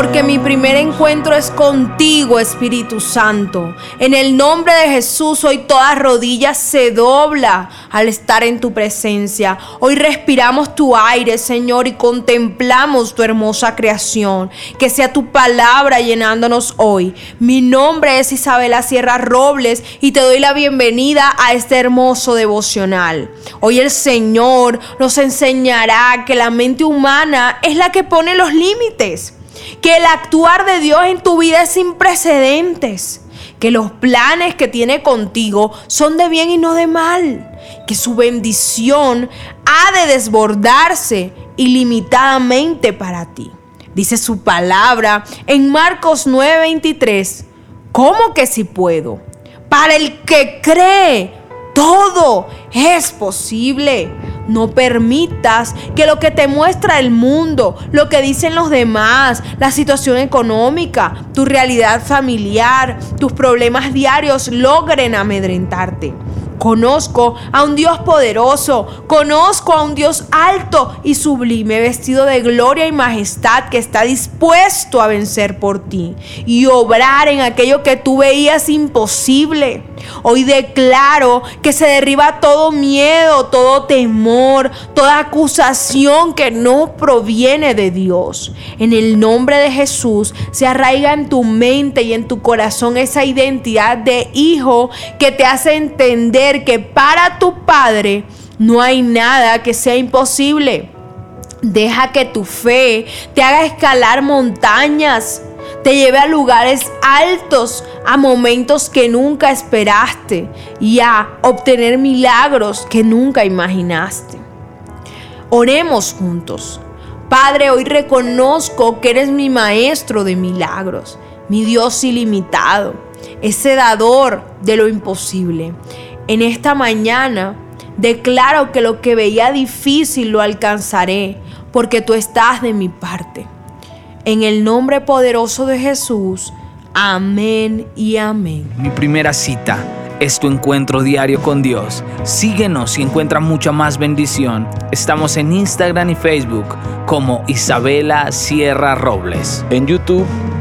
porque mi primer encuentro es contigo, Espíritu Santo. En el nombre de Jesús, hoy toda rodilla se dobla al estar en tu presencia. Hoy respiramos tu aire, Señor, y contemplamos tu hermosa creación. Que sea tu palabra llenándonos hoy. Mi nombre es Isabela Sierra Robles y te doy la bienvenida a este hermoso devocional. Hoy el Señor nos enseñará que la mente humana es la que pone los límites que el actuar de Dios en tu vida es sin precedentes, que los planes que tiene contigo son de bien y no de mal, que su bendición ha de desbordarse ilimitadamente para ti. Dice su palabra en Marcos 9:23, ¿cómo que si puedo? Para el que cree, todo es posible. No permitas que lo que te muestra el mundo, lo que dicen los demás, la situación económica, tu realidad familiar, tus problemas diarios logren amedrentarte. Conozco a un Dios poderoso, conozco a un Dios alto y sublime, vestido de gloria y majestad, que está dispuesto a vencer por ti y obrar en aquello que tú veías imposible. Hoy declaro que se derriba todo miedo, todo temor, toda acusación que no proviene de Dios. En el nombre de Jesús se arraiga en tu mente y en tu corazón esa identidad de hijo que te hace entender que para tu Padre no hay nada que sea imposible. Deja que tu fe te haga escalar montañas te lleve a lugares altos, a momentos que nunca esperaste y a obtener milagros que nunca imaginaste. Oremos juntos. Padre, hoy reconozco que eres mi maestro de milagros, mi Dios ilimitado, ese dador de lo imposible. En esta mañana declaro que lo que veía difícil lo alcanzaré, porque tú estás de mi parte. En el nombre poderoso de Jesús. Amén y amén. Mi primera cita es tu encuentro diario con Dios. Síguenos y encuentra mucha más bendición. Estamos en Instagram y Facebook como Isabela Sierra Robles. En YouTube